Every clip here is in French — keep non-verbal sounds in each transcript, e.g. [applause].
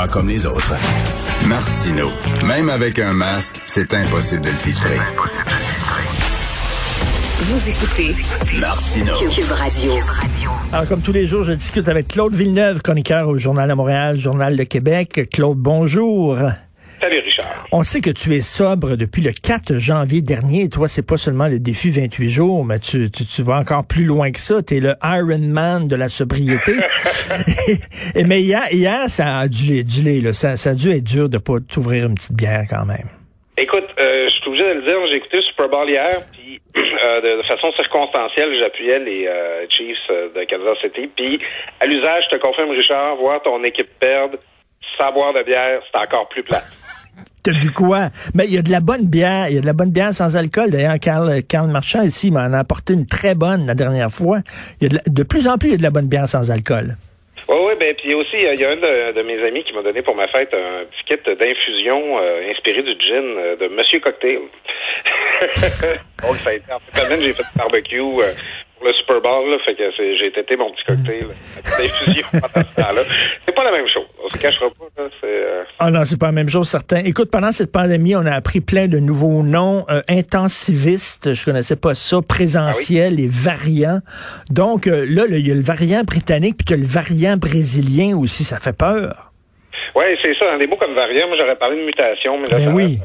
pas comme les autres. Martino, même avec un masque, c'est impossible de le filtrer. Vous écoutez Martino. Cube Radio. Alors, comme tous les jours, je discute avec Claude Villeneuve, chroniqueur au Journal de Montréal, Journal de Québec. Claude, bonjour. On sait que tu es sobre depuis le 4 janvier dernier. Toi, c'est pas seulement le défi 28 jours, mais tu, tu, tu vas encore plus loin que ça. Tu es le Iron Man de la sobriété. [laughs] et, mais hier, hier, ça a dû, dû là. Ça, ça a dû être dur de pas t'ouvrir une petite bière quand même. Écoute, euh, je suis obligé de le dire, j'ai écouté le Super Bowl hier, puis [clears throat] euh, de, de, façon circonstancielle, j'appuyais les euh, Chiefs euh, de Kansas City. Puis, à l'usage, je te confirme, Richard, voir ton équipe perdre, sans boire de bière, c'est encore plus plat. T'as bu quoi? Mais il y a de la bonne bière. Il y a de la bonne bière sans alcool. D'ailleurs, Carl, Carl Marchand ici m'en a apporté une très bonne la dernière fois. Il y a de, plus en plus, il y a de la bonne bière sans alcool. Oui, oui, ben puis aussi, il y a un de, mes amis qui m'a donné pour ma fête un petit kit d'infusion euh, inspiré du gin euh, de Monsieur Cocktail. [laughs] Donc, ça a été en fait, j'ai fait du barbecue euh, pour le Super Bowl, là, fait que j'ai tété mon petit cocktail d'infusion pendant ce temps-là. C'est pas la même chose. On se cachera pas, là. C'est, euh... Ah non, c'est pas la même chose, certain. Écoute, pendant cette pandémie, on a appris plein de nouveaux noms. Euh, intensivistes, je connaissais pas ça, présentiel ah oui? et variant. Donc euh, là, il y a le variant britannique, puis tu as le variant brésilien aussi, ça fait peur. Oui, c'est ça. Dans des mots comme variant, moi j'aurais parlé de mutation, mais là, ben oui.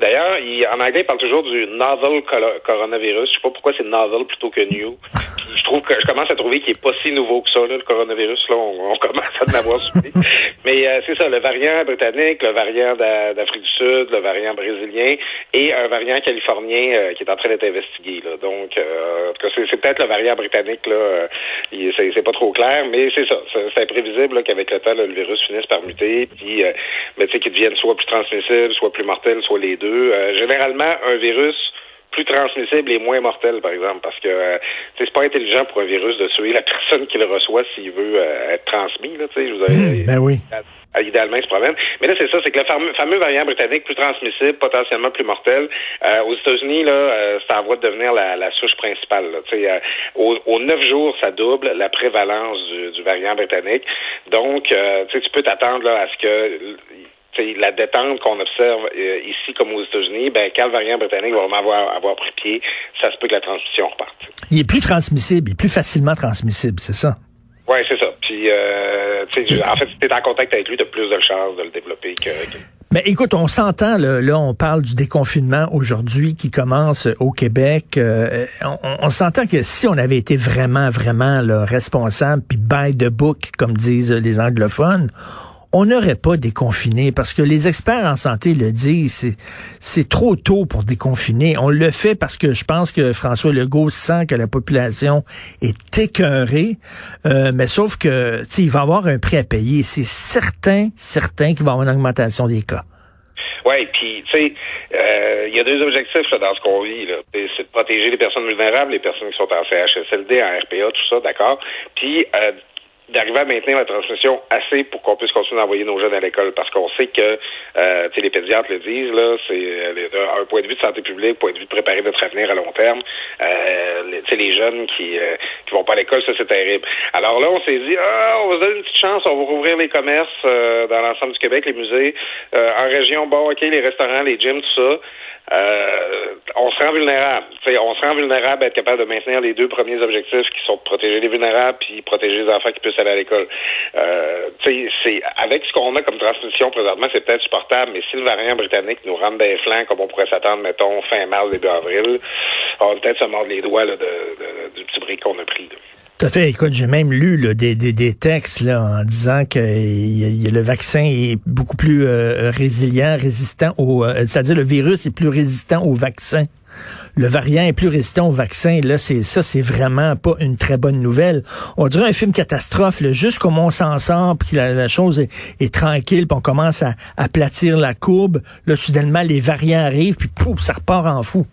D'ailleurs, en anglais, il parle toujours du novel coronavirus. Je sais pas pourquoi c'est novel plutôt que new. Puis je trouve que je commence à trouver qu'il est pas si nouveau que ça, là, le coronavirus. Là, on, on commence à en avoir suivi. [laughs] mais euh, c'est ça, le variant britannique, le variant d'Afrique du Sud, le variant brésilien et un variant californien euh, qui est en train d'être investigué. Là. Donc, euh, en tout cas, c'est peut-être le variant britannique. là. C'est pas trop clair, mais c'est ça. C'est imprévisible qu'avec le temps, là, le virus finisse par muter puis euh, qu'ils deviennent soit plus transmissibles, soit plus mortels, soit les deux. Euh, généralement, un virus plus transmissible et moins mortel, par exemple, parce que euh, c'est pas intelligent pour un virus de tuer la [laughs] personne qui le reçoit s'il veut euh, être transmis. Là, je vous avais, mmh, ben oui. Idéalement, il se promène. Mais là, c'est ça, c'est que le fameux, fameux, variant britannique, plus transmissible, potentiellement plus mortel, euh, aux États-Unis, là, euh, c'est en voie de devenir la, la souche principale. Là, euh, aux, aux 9 jours, ça double la prévalence du, du variant britannique. Donc, tu peux t'attendre à ce que la détente qu'on observe euh, ici comme aux États-Unis, ben, quand le variant britannique va vraiment avoir, avoir pris pied, ça se peut que la transmission reparte. Il est plus transmissible, il est plus facilement transmissible, c'est ça? Oui, c'est ça. Puis, euh, en fait, si tu es en contact avec lui, tu as plus de chances de le développer que... Mais écoute, on s'entend, là, là, on parle du déconfinement aujourd'hui qui commence au Québec. Euh, on, on s'entend que si on avait été vraiment, vraiment là, responsable, puis by the book, comme disent les anglophones, on n'aurait pas déconfiné parce que les experts en santé le disent, c'est trop tôt pour déconfiner. On le fait parce que je pense que François Legault sent que la population est écœurée, euh, mais sauf que il va avoir un prix à payer. C'est certain, certain qu'il va y avoir une augmentation des cas. Oui, puis tu sais, euh, il y a deux objectifs là, dans ce qu'on vit. C'est de protéger les personnes vulnérables, les personnes qui sont en CHSLD, en RPA, tout ça, d'accord? Puis euh, d'arriver à maintenir la transmission assez pour qu'on puisse continuer d'envoyer nos jeunes à l'école. Parce qu'on sait que euh, les pédiatres le disent là c'est euh, un point de vue de santé publique point de vue de préparer notre avenir à long terme euh, les, les jeunes qui euh, qui vont pas à l'école ça c'est terrible. Alors là on s'est dit ah on va se donner une petite chance on va rouvrir les commerces euh, dans l'ensemble du Québec les musées euh, en région bon ok les restaurants les gyms tout ça euh, on se rend vulnérable. T'sais, on se rend vulnérable à être capable de maintenir les deux premiers objectifs qui sont de protéger les vulnérables puis protéger les enfants qui puissent aller à l'école. Euh, c'est avec ce qu'on a comme transmission présentement, c'est peut-être supportable, mais si le variant britannique nous rentre des flancs comme on pourrait s'attendre, mettons, fin mars, début avril, on va peut-être se mordre les doigts là, de, de, du petit brick qu'on a pris. Là. Tout à fait. Écoute, j'ai même lu là, des, des, des, textes là, en disant que le vaccin est beaucoup plus euh, résilient, résistant au... Euh, c'est-à-dire le virus est plus résistant au vaccin. Le variant est plus résistant au vaccin. Là, c'est ça, c'est vraiment pas une très bonne nouvelle. On dirait un film catastrophe, comme on s'en sort, puis la, la, chose est, est tranquille, puis on commence à aplatir la courbe. Là, soudainement, les variants arrivent, puis pouf, ça repart en fou.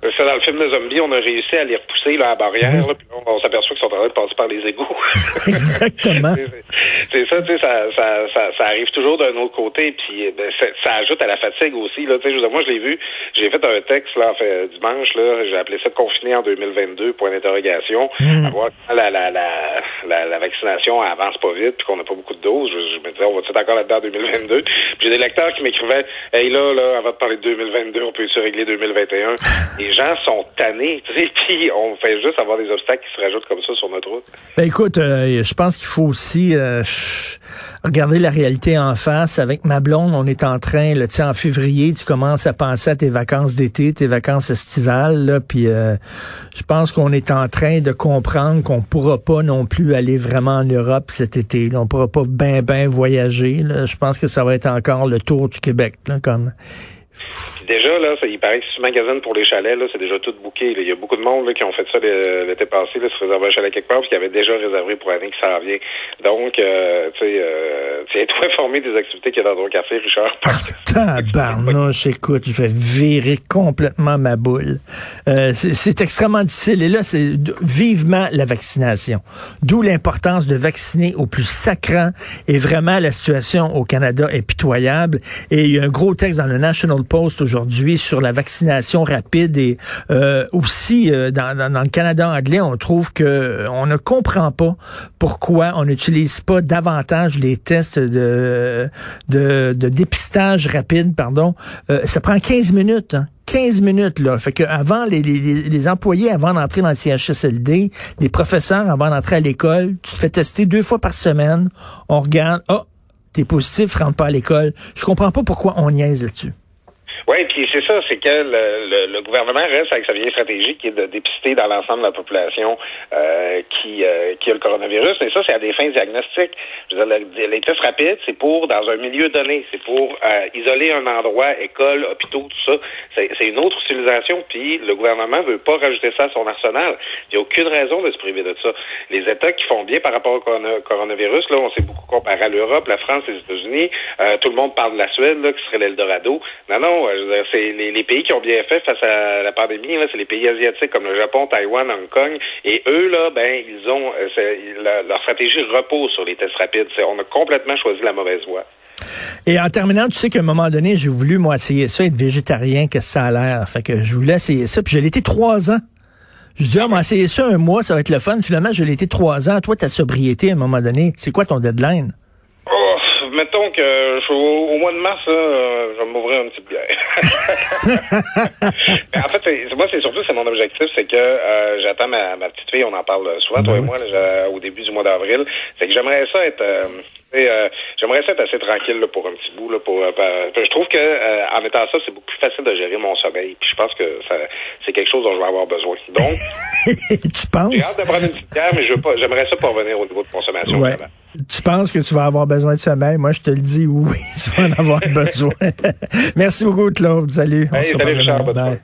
Ça, dans le film de zombie, on a réussi à les repousser là, à la barrière, là, puis on, on s'aperçoit qu'ils sont en train de passer par les égouts. [laughs] Exactement. [laughs] c'est ça, tu sais, ça, ça, ça, ça, arrive toujours d'un autre côté, puis ben, ça, ajoute à la fatigue aussi. Là, tu sais, moi, je l'ai vu, j'ai fait un texte là, en fait, dimanche, là, j'ai appelé ça confiné en 2022, point d'interrogation, Mm. à voir la, la, la, la, la vaccination avance pas vite, puis qu'on n'a pas beaucoup de doses. Je, je me disais, on va être encore là-dedans en 2022. Puis j'ai des lecteurs qui m'écrivaient, hey là, là, avant de parler de 2022, on peut-tu régler 2021? [laughs] Les gens sont tannés, tu sais, [laughs] puis on fait juste avoir des obstacles qui se rajoutent comme ça sur notre route. Ben écoute, euh, je pense qu'il faut aussi euh, regarder la réalité en face. Avec ma blonde, on est en train, là, en février, tu commences à penser à tes vacances d'été, tes vacances estivales, là, puis euh, je pense qu'on est en train de comprendre qu'on pourra pas non plus aller vraiment en Europe cet été. Là. On pourra pas ben ben voyager. Là. Je pense que ça va être encore le tour du Québec, là, comme. Puis déjà, là, ça, il paraît que si tu magasines pour les chalets, là, c'est déjà tout. Là. Il y a beaucoup de monde là, qui ont fait ça l'été passé, là, se réserver un chalet quelque part, puis qui avait déjà réservé pour l'année qui s'en vient. Donc, euh, tu sais, euh, tiens-toi [laughs] informé des activités qu'il y a dans ton quartier, Richard. Tabarnouche, écoute, je vais virer complètement ma boule. Euh, c'est extrêmement difficile. Et là, c'est vivement la vaccination. D'où l'importance de vacciner au plus sacrant. Et vraiment, la situation au Canada est pitoyable. Et il y a un gros texte dans le National Post aujourd'hui sur la vaccination rapide et euh, aussi euh, dans, dans, dans, le Canada anglais, on trouve que on ne comprend pas pourquoi on n'utilise pas davantage les tests de, de, de dépistage rapide, pardon. Euh, ça prend 15 minutes. Hein. 15 minutes, là. Fait que avant, les, les, les employés, avant d'entrer dans le CHSLD, les professeurs, avant d'entrer à l'école, tu te fais tester deux fois par semaine. On regarde, oh, t'es positif, rentre pas à l'école. Je comprends pas pourquoi on niaise là-dessus. Oui, c'est ça, c'est que le, gouvernement reste avec sa vieille stratégie qui est de dépister dans l'ensemble de la population euh, qui, euh, qui a le coronavirus. Mais ça, c'est à des fins diagnostiques. Je veux dire, les tests rapides, c'est pour, dans un milieu donné, c'est pour euh, isoler un endroit, école, hôpitaux, tout ça. C'est une autre utilisation, puis le gouvernement veut pas rajouter ça à son arsenal. Il n'y a aucune raison de se priver de ça. Les États qui font bien par rapport au coronavirus, là, on s'est beaucoup comparé à l'Europe, la France, les États-Unis. tout le monde parle de la Suède, là, qui serait l'Eldorado. Non, non, c'est les, les, pays qui ont bien fait face à la pandémie, c'est les pays asiatiques comme le Japon, Taïwan, Hong Kong. Et eux, là, ben, ils ont la, leur stratégie repose sur les tests rapides. On a complètement choisi la mauvaise voie. Et en terminant, tu sais qu'à un moment donné, j'ai voulu, moi, essayer ça, être végétarien, que ça a l'air. Fait que je voulais essayer ça, puis je l'ai été trois ans. Je dis, ah, va essayer ça un mois, ça va être le fun. Finalement, je l'ai été trois ans. Toi, ta sobriété, à un moment donné, c'est quoi ton deadline? Mettons que je, au, au, mois de mars, là, euh, je vais m'ouvrir une petite bière. [laughs] en fait, moi, c'est surtout c'est mon objectif, c'est que euh, j'attends ma, ma, petite fille, on en parle souvent, toi et moi, là, au début du mois d'avril. C'est que j'aimerais ça être euh, euh, j'aimerais ça être assez tranquille là, pour un petit bout. Là, pour, euh, je trouve que euh, en mettant ça, c'est beaucoup plus facile de gérer mon sommeil. Puis je pense que ça, c'est quelque chose dont je vais avoir besoin. Donc, [laughs] tu penses? J'ai hâte de prendre une petite bière, mais je veux pas. J'aimerais ça pour revenir au niveau de consommation. Ouais. Tu penses que tu vas avoir besoin de sommeil? Moi, je te le dis, oui, [laughs] tu vas en avoir [laughs] besoin. Merci beaucoup, Claude. Salut. Hey, salut, Richard.